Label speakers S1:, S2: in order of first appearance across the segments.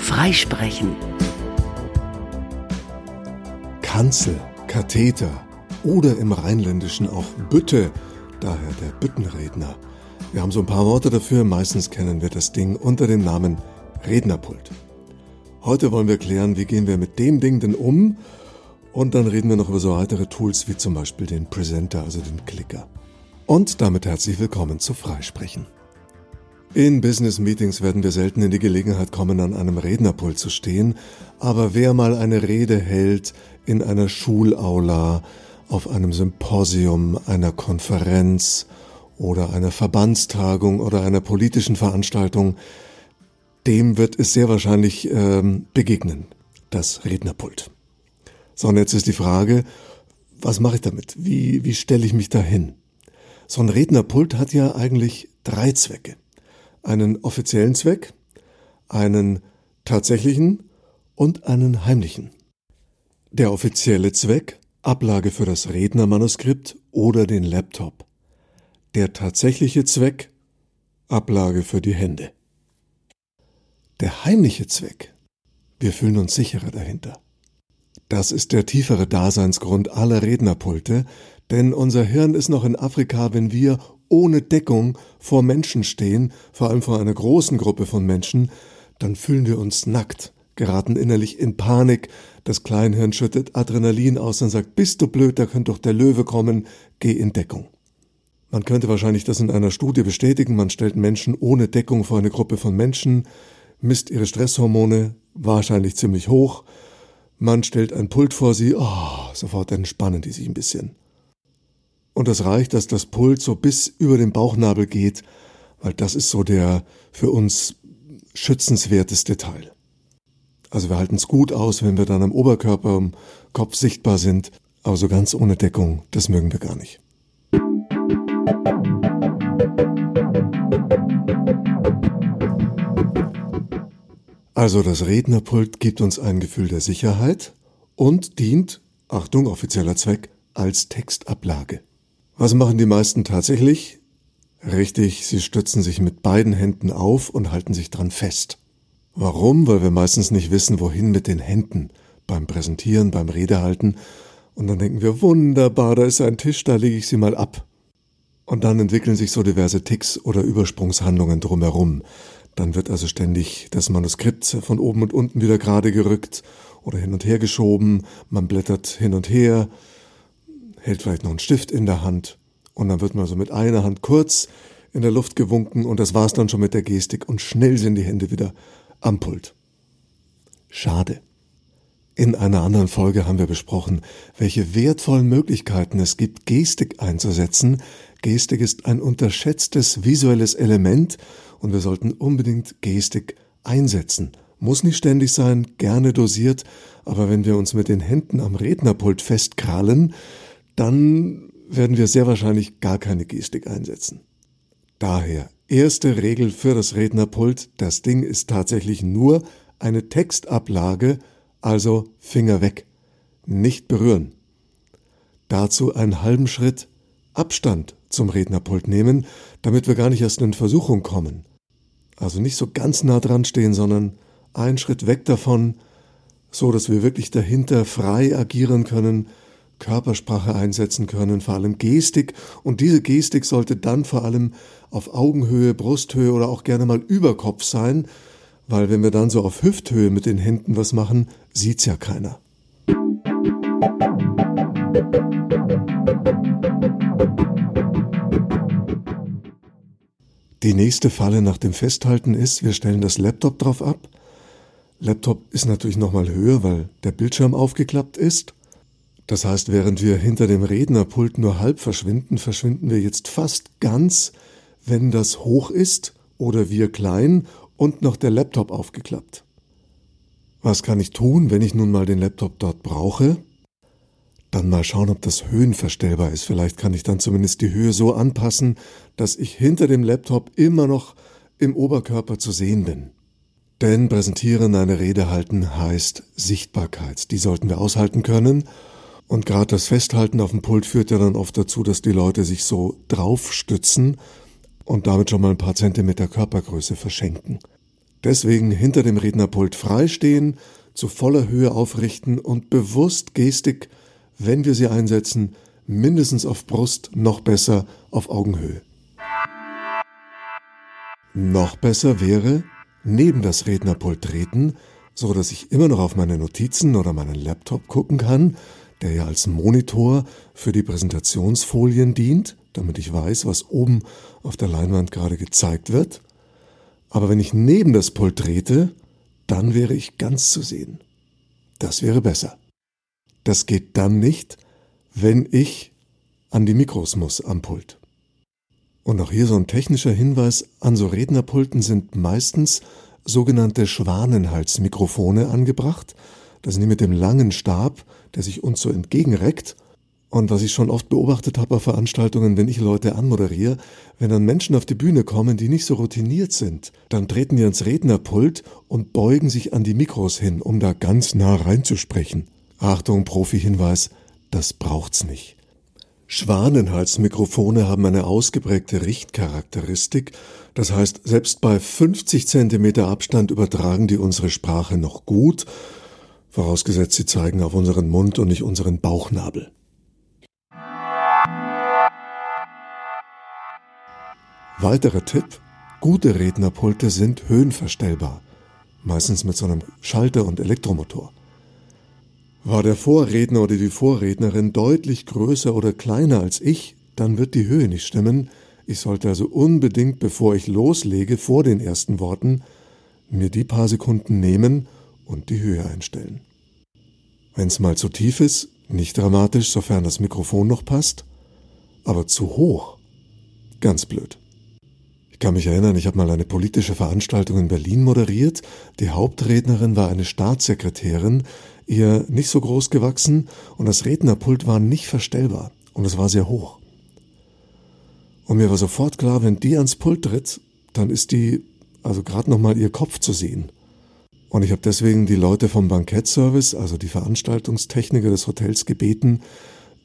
S1: Freisprechen.
S2: Kanzel, Katheter oder im Rheinländischen auch Bütte, daher der Büttenredner. Wir haben so ein paar Worte dafür, meistens kennen wir das Ding unter dem Namen Rednerpult. Heute wollen wir klären, wie gehen wir mit dem Ding denn um und dann reden wir noch über so weitere Tools wie zum Beispiel den Presenter, also den Clicker. Und damit herzlich willkommen zu Freisprechen. In Business Meetings werden wir selten in die Gelegenheit kommen, an einem Rednerpult zu stehen, aber wer mal eine Rede hält in einer Schulaula, auf einem Symposium, einer Konferenz oder einer Verbandstagung oder einer politischen Veranstaltung, dem wird es sehr wahrscheinlich ähm, begegnen, das Rednerpult. So, und jetzt ist die Frage, was mache ich damit? Wie, wie stelle ich mich da hin? So ein Rednerpult hat ja eigentlich drei Zwecke einen offiziellen Zweck, einen tatsächlichen und einen heimlichen. Der offizielle Zweck, Ablage für das Rednermanuskript oder den Laptop. Der tatsächliche Zweck, Ablage für die Hände. Der heimliche Zweck, wir fühlen uns sicherer dahinter. Das ist der tiefere Daseinsgrund aller Rednerpulte, denn unser Hirn ist noch in Afrika, wenn wir ohne Deckung vor Menschen stehen, vor allem vor einer großen Gruppe von Menschen, dann fühlen wir uns nackt, geraten innerlich in Panik, das Kleinhirn schüttet Adrenalin aus und sagt, bist du blöd, da könnte doch der Löwe kommen, geh in Deckung. Man könnte wahrscheinlich das in einer Studie bestätigen, man stellt Menschen ohne Deckung vor eine Gruppe von Menschen, misst ihre Stresshormone, wahrscheinlich ziemlich hoch, man stellt ein Pult vor sie, oh, sofort entspannen die sich ein bisschen. Und es reicht, dass das Pult so bis über den Bauchnabel geht, weil das ist so der für uns schützenswerteste Teil. Also wir halten es gut aus, wenn wir dann am Oberkörper, im Kopf sichtbar sind, aber so ganz ohne Deckung, das mögen wir gar nicht. Also das Rednerpult gibt uns ein Gefühl der Sicherheit und dient, Achtung, offizieller Zweck, als Textablage. Was machen die meisten tatsächlich? Richtig, sie stützen sich mit beiden Händen auf und halten sich dran fest. Warum? Weil wir meistens nicht wissen, wohin mit den Händen beim Präsentieren, beim Redehalten. Und dann denken wir, wunderbar, da ist ein Tisch, da lege ich sie mal ab. Und dann entwickeln sich so diverse Ticks oder Übersprungshandlungen drumherum. Dann wird also ständig das Manuskript von oben und unten wieder gerade gerückt oder hin und her geschoben, man blättert hin und her, hält vielleicht noch einen Stift in der Hand und dann wird man so mit einer Hand kurz in der Luft gewunken und das war's dann schon mit der Gestik und schnell sind die Hände wieder am Pult. Schade. In einer anderen Folge haben wir besprochen, welche wertvollen Möglichkeiten es gibt, Gestik einzusetzen. Gestik ist ein unterschätztes visuelles Element und wir sollten unbedingt Gestik einsetzen. Muss nicht ständig sein, gerne dosiert, aber wenn wir uns mit den Händen am Rednerpult festkrallen, dann werden wir sehr wahrscheinlich gar keine Gestik einsetzen. Daher, erste Regel für das Rednerpult, das Ding ist tatsächlich nur eine Textablage, also Finger weg, nicht berühren. Dazu einen halben Schritt Abstand zum Rednerpult nehmen, damit wir gar nicht erst in Versuchung kommen. Also nicht so ganz nah dran stehen, sondern einen Schritt weg davon, so dass wir wirklich dahinter frei agieren können, Körpersprache einsetzen können, vor allem Gestik. Und diese Gestik sollte dann vor allem auf Augenhöhe, Brusthöhe oder auch gerne mal über Kopf sein, weil wenn wir dann so auf Hüfthöhe mit den Händen was machen, sieht's ja keiner. Die nächste Falle nach dem Festhalten ist, wir stellen das Laptop drauf ab. Laptop ist natürlich nochmal höher, weil der Bildschirm aufgeklappt ist. Das heißt, während wir hinter dem Rednerpult nur halb verschwinden, verschwinden wir jetzt fast ganz, wenn das hoch ist oder wir klein und noch der Laptop aufgeklappt. Was kann ich tun, wenn ich nun mal den Laptop dort brauche? Dann mal schauen, ob das höhenverstellbar ist. Vielleicht kann ich dann zumindest die Höhe so anpassen, dass ich hinter dem Laptop immer noch im Oberkörper zu sehen bin. Denn präsentieren, eine Rede halten heißt Sichtbarkeit. Die sollten wir aushalten können und gerade das Festhalten auf dem Pult führt ja dann oft dazu, dass die Leute sich so draufstützen und damit schon mal ein paar Zentimeter Körpergröße verschenken. Deswegen hinter dem Rednerpult freistehen, zu voller Höhe aufrichten und bewusst Gestik, wenn wir sie einsetzen, mindestens auf Brust, noch besser auf Augenhöhe. Noch besser wäre, neben das Rednerpult treten, so dass ich immer noch auf meine Notizen oder meinen Laptop gucken kann, der ja als Monitor für die Präsentationsfolien dient, damit ich weiß, was oben auf der Leinwand gerade gezeigt wird. Aber wenn ich neben das Pult trete, dann wäre ich ganz zu sehen. Das wäre besser. Das geht dann nicht, wenn ich an die Mikros muss am Pult. Und auch hier so ein technischer Hinweis, an so Rednerpulten sind meistens sogenannte Schwanenhalsmikrofone angebracht. Das sind die mit dem langen Stab, der sich uns so entgegenreckt und was ich schon oft beobachtet habe auf Veranstaltungen, wenn ich Leute anmoderiere, wenn dann Menschen auf die Bühne kommen, die nicht so routiniert sind, dann treten die ans Rednerpult und beugen sich an die Mikros hin, um da ganz nah reinzusprechen. Achtung, Profi-Hinweis, das braucht's nicht. Schwanenhalsmikrofone haben eine ausgeprägte Richtcharakteristik, das heißt, selbst bei 50 Zentimeter Abstand übertragen die unsere Sprache noch gut, vorausgesetzt sie zeigen auf unseren Mund und nicht unseren Bauchnabel. Weiterer Tipp, gute Rednerpulte sind höhenverstellbar, meistens mit so einem Schalter und Elektromotor. War der Vorredner oder die Vorrednerin deutlich größer oder kleiner als ich, dann wird die Höhe nicht stimmen. Ich sollte also unbedingt, bevor ich loslege, vor den ersten Worten, mir die paar Sekunden nehmen und die Höhe einstellen. Wenn es mal zu tief ist, nicht dramatisch, sofern das Mikrofon noch passt, aber zu hoch, ganz blöd. Ich kann mich erinnern, ich habe mal eine politische Veranstaltung in Berlin moderiert. Die Hauptrednerin war eine Staatssekretärin, ihr nicht so groß gewachsen und das Rednerpult war nicht verstellbar und es war sehr hoch. Und mir war sofort klar, wenn die ans Pult tritt, dann ist die also gerade noch mal ihr Kopf zu sehen. Und ich habe deswegen die Leute vom Bankettservice, also die Veranstaltungstechniker des Hotels gebeten,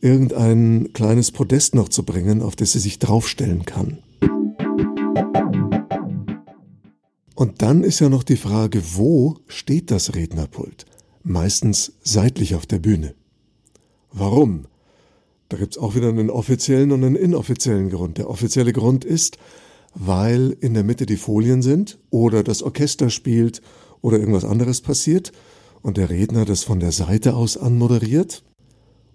S2: irgendein kleines Podest noch zu bringen, auf das sie sich draufstellen kann. Und dann ist ja noch die Frage, wo steht das Rednerpult? Meistens seitlich auf der Bühne. Warum? Da gibt's auch wieder einen offiziellen und einen inoffiziellen Grund. Der offizielle Grund ist, weil in der Mitte die Folien sind oder das Orchester spielt oder irgendwas anderes passiert und der Redner das von der Seite aus anmoderiert.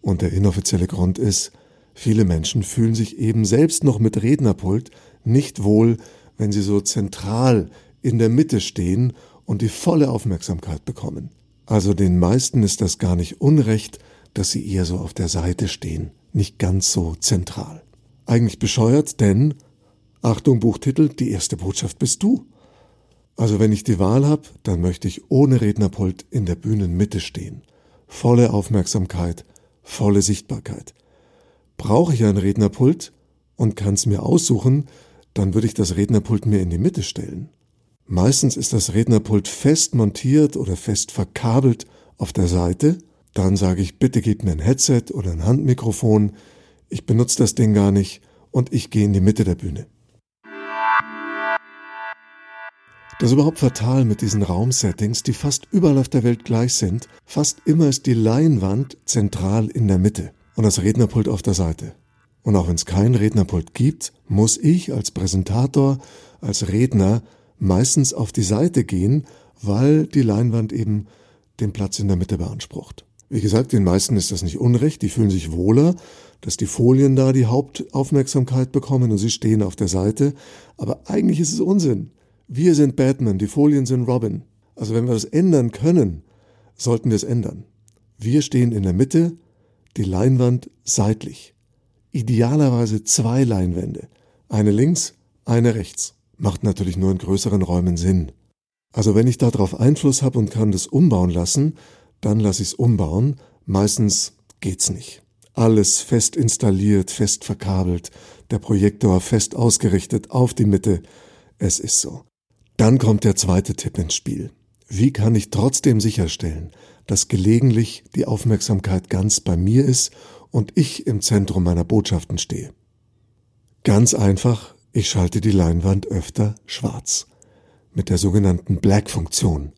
S2: Und der inoffizielle Grund ist, viele Menschen fühlen sich eben selbst noch mit Rednerpult nicht wohl, wenn sie so zentral in der Mitte stehen und die volle Aufmerksamkeit bekommen. Also den meisten ist das gar nicht unrecht, dass sie eher so auf der Seite stehen, nicht ganz so zentral. Eigentlich bescheuert, denn, Achtung Buchtitel, die erste Botschaft bist du. Also wenn ich die Wahl habe, dann möchte ich ohne Rednerpult in der Bühnenmitte stehen. Volle Aufmerksamkeit, volle Sichtbarkeit. Brauche ich ein Rednerpult und kann es mir aussuchen, dann würde ich das Rednerpult mir in die Mitte stellen. Meistens ist das Rednerpult fest montiert oder fest verkabelt auf der Seite. Dann sage ich, bitte gib mir ein Headset oder ein Handmikrofon. Ich benutze das Ding gar nicht und ich gehe in die Mitte der Bühne. Das ist überhaupt fatal mit diesen Raumsettings, die fast überall auf der Welt gleich sind. Fast immer ist die Leinwand zentral in der Mitte und das Rednerpult auf der Seite. Und auch wenn es kein Rednerpult gibt, muss ich als Präsentator, als Redner meistens auf die Seite gehen, weil die Leinwand eben den Platz in der Mitte beansprucht. Wie gesagt, den meisten ist das nicht unrecht, die fühlen sich wohler, dass die Folien da die Hauptaufmerksamkeit bekommen und sie stehen auf der Seite, aber eigentlich ist es Unsinn. Wir sind Batman, die Folien sind Robin. Also wenn wir das ändern können, sollten wir es ändern. Wir stehen in der Mitte, die Leinwand seitlich. Idealerweise zwei Leinwände, eine links, eine rechts macht natürlich nur in größeren Räumen Sinn. Also wenn ich darauf Einfluss habe und kann das umbauen lassen, dann lasse ich es umbauen. Meistens geht's nicht. Alles fest installiert, fest verkabelt, der Projektor fest ausgerichtet auf die Mitte. Es ist so. Dann kommt der zweite Tipp ins Spiel. Wie kann ich trotzdem sicherstellen, dass gelegentlich die Aufmerksamkeit ganz bei mir ist und ich im Zentrum meiner Botschaften stehe? Ganz einfach, ich schalte die Leinwand öfter schwarz. mit der sogenannten Black-Funktion.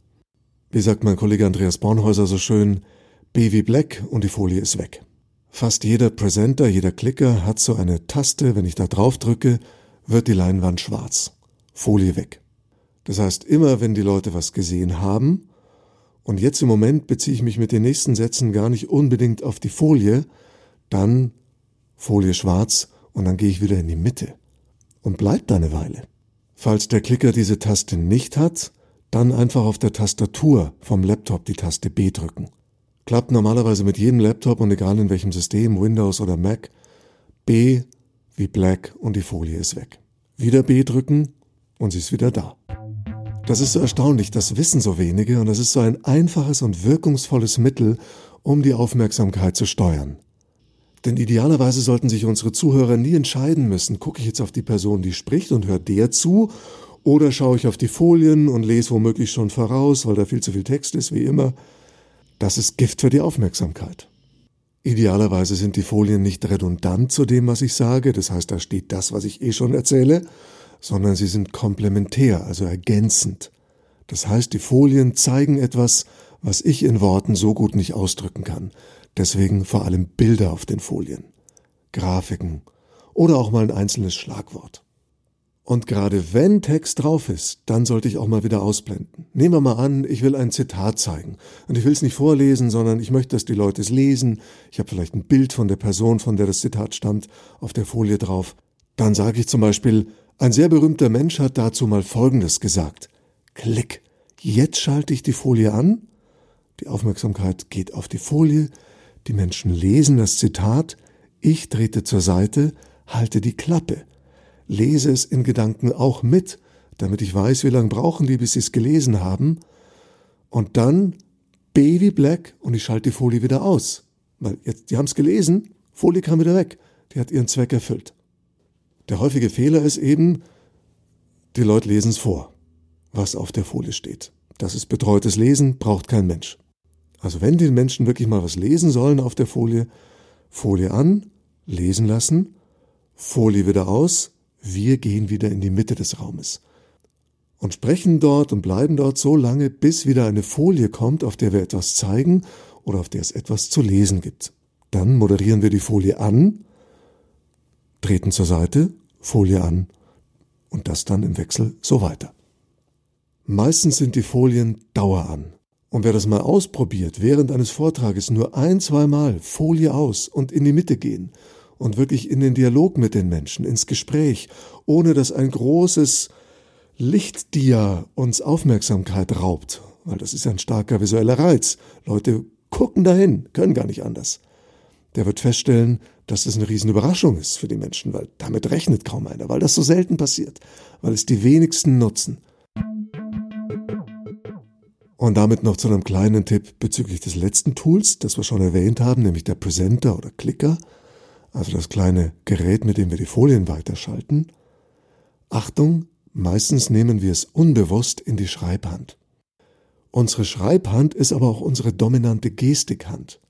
S2: Wie sagt mein Kollege Andreas Bornhäuser so schön, B wie Black und die Folie ist weg. Fast jeder Presenter, jeder Klicker hat so eine Taste, wenn ich da drauf drücke, wird die Leinwand schwarz. Folie weg. Das heißt, immer wenn die Leute was gesehen haben, und jetzt im Moment beziehe ich mich mit den nächsten Sätzen gar nicht unbedingt auf die Folie, dann Folie schwarz und dann gehe ich wieder in die Mitte und bleibt da eine Weile. Falls der Klicker diese Taste nicht hat, dann einfach auf der Tastatur vom Laptop die Taste B drücken. Klappt normalerweise mit jedem Laptop und egal in welchem System, Windows oder Mac. B wie Black und die Folie ist weg. Wieder B drücken und sie ist wieder da. Das ist so erstaunlich, das wissen so wenige und das ist so ein einfaches und wirkungsvolles Mittel, um die Aufmerksamkeit zu steuern. Denn idealerweise sollten sich unsere Zuhörer nie entscheiden müssen, gucke ich jetzt auf die Person, die spricht und höre der zu, oder schaue ich auf die Folien und lese womöglich schon voraus, weil da viel zu viel Text ist, wie immer. Das ist Gift für die Aufmerksamkeit. Idealerweise sind die Folien nicht redundant zu dem, was ich sage, das heißt, da steht das, was ich eh schon erzähle, sondern sie sind komplementär, also ergänzend. Das heißt, die Folien zeigen etwas, was ich in Worten so gut nicht ausdrücken kann. Deswegen vor allem Bilder auf den Folien, Grafiken oder auch mal ein einzelnes Schlagwort. Und gerade wenn Text drauf ist, dann sollte ich auch mal wieder ausblenden. Nehmen wir mal an, ich will ein Zitat zeigen. Und ich will es nicht vorlesen, sondern ich möchte, dass die Leute es lesen. Ich habe vielleicht ein Bild von der Person, von der das Zitat stammt, auf der Folie drauf. Dann sage ich zum Beispiel, ein sehr berühmter Mensch hat dazu mal Folgendes gesagt. Klick. Jetzt schalte ich die Folie an. Die Aufmerksamkeit geht auf die Folie. Die Menschen lesen das Zitat. Ich trete zur Seite, halte die Klappe lese es in Gedanken auch mit, damit ich weiß, wie lange brauchen die, bis sie es gelesen haben. Und dann B wie Black und ich schalte die Folie wieder aus. Weil jetzt, die haben es gelesen, Folie kam wieder weg. Die hat ihren Zweck erfüllt. Der häufige Fehler ist eben, die Leute lesen es vor, was auf der Folie steht. Das ist betreutes Lesen, braucht kein Mensch. Also wenn die Menschen wirklich mal was lesen sollen auf der Folie, Folie an, lesen lassen, Folie wieder aus, wir gehen wieder in die Mitte des Raumes und sprechen dort und bleiben dort so lange, bis wieder eine Folie kommt, auf der wir etwas zeigen oder auf der es etwas zu lesen gibt. Dann moderieren wir die Folie an, treten zur Seite, Folie an und das dann im Wechsel so weiter. Meistens sind die Folien Dauer an. Und wer das mal ausprobiert, während eines Vortrages nur ein, zweimal Folie aus und in die Mitte gehen und wirklich in den Dialog mit den Menschen, ins Gespräch, ohne dass ein großes Lichtdia uns Aufmerksamkeit raubt, weil das ist ein starker visueller Reiz. Leute gucken dahin, können gar nicht anders. Der wird feststellen, dass das eine riesen Überraschung ist für die Menschen, weil damit rechnet kaum einer, weil das so selten passiert, weil es die wenigsten nutzen. Und damit noch zu einem kleinen Tipp bezüglich des letzten Tools, das wir schon erwähnt haben, nämlich der Presenter oder Clicker also das kleine Gerät, mit dem wir die Folien weiterschalten. Achtung, meistens nehmen wir es unbewusst in die Schreibhand. Unsere Schreibhand ist aber auch unsere dominante Gestikhand.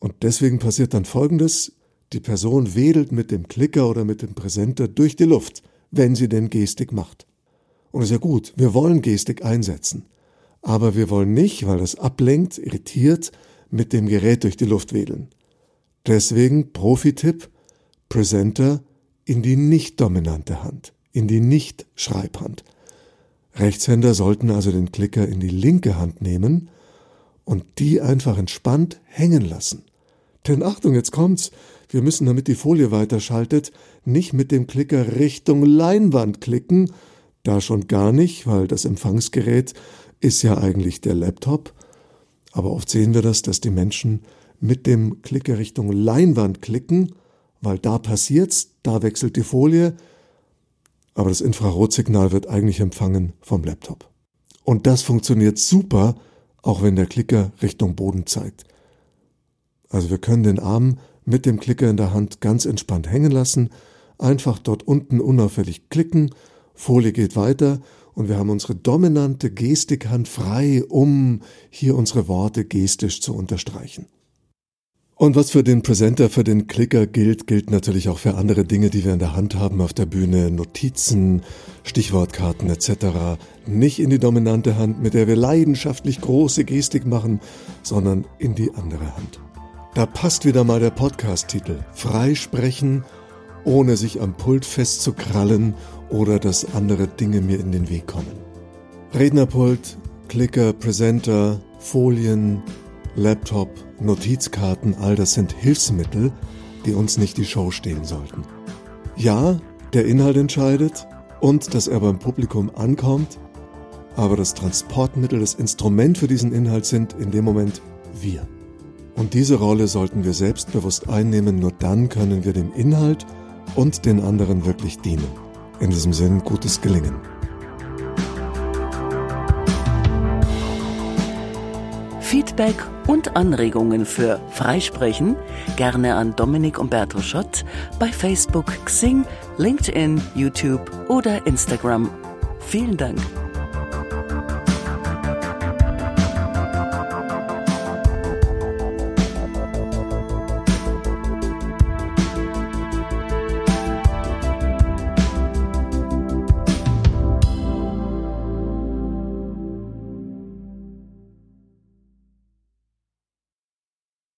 S2: Und deswegen passiert dann Folgendes, die Person wedelt mit dem Klicker oder mit dem Präsenter durch die Luft, wenn sie denn Gestik macht. Und das ist ja gut, wir wollen Gestik einsetzen. Aber wir wollen nicht, weil das ablenkt, irritiert, mit dem Gerät durch die Luft wedeln. Deswegen Profi-Tipp, Presenter in die nicht dominante Hand, in die nicht Schreibhand. Rechtshänder sollten also den Klicker in die linke Hand nehmen und die einfach entspannt hängen lassen. Denn Achtung, jetzt kommt's. Wir müssen, damit die Folie weiterschaltet, nicht mit dem Klicker Richtung Leinwand klicken, da schon gar nicht, weil das Empfangsgerät ist ja eigentlich der Laptop. Aber oft sehen wir das, dass die Menschen mit dem Klicker Richtung Leinwand klicken, weil da passiert's, da wechselt die Folie, aber das Infrarotsignal wird eigentlich empfangen vom Laptop. Und das funktioniert super, auch wenn der Klicker Richtung Boden zeigt. Also wir können den Arm mit dem Klicker in der Hand ganz entspannt hängen lassen, einfach dort unten unauffällig klicken, Folie geht weiter und wir haben unsere dominante Gestikhand frei, um hier unsere Worte gestisch zu unterstreichen. Und was für den Presenter, für den Klicker gilt, gilt natürlich auch für andere Dinge, die wir in der Hand haben auf der Bühne, Notizen, Stichwortkarten etc. Nicht in die dominante Hand, mit der wir leidenschaftlich große Gestik machen, sondern in die andere Hand. Da passt wieder mal der Podcast-Titel. Freisprechen, ohne sich am Pult festzukrallen oder dass andere Dinge mir in den Weg kommen. Rednerpult, Klicker, Presenter, Folien, Laptop, Notizkarten, all das sind Hilfsmittel, die uns nicht die Show stehen sollten. Ja, der Inhalt entscheidet und dass er beim Publikum ankommt, aber das Transportmittel, das Instrument für diesen Inhalt sind in dem Moment wir. Und diese Rolle sollten wir selbstbewusst einnehmen, nur dann können wir dem Inhalt und den anderen wirklich dienen. In diesem Sinn gutes Gelingen.
S1: Feedback und Anregungen für Freisprechen gerne an Dominik Umberto Schott bei Facebook, Xing, LinkedIn, YouTube oder Instagram. Vielen Dank.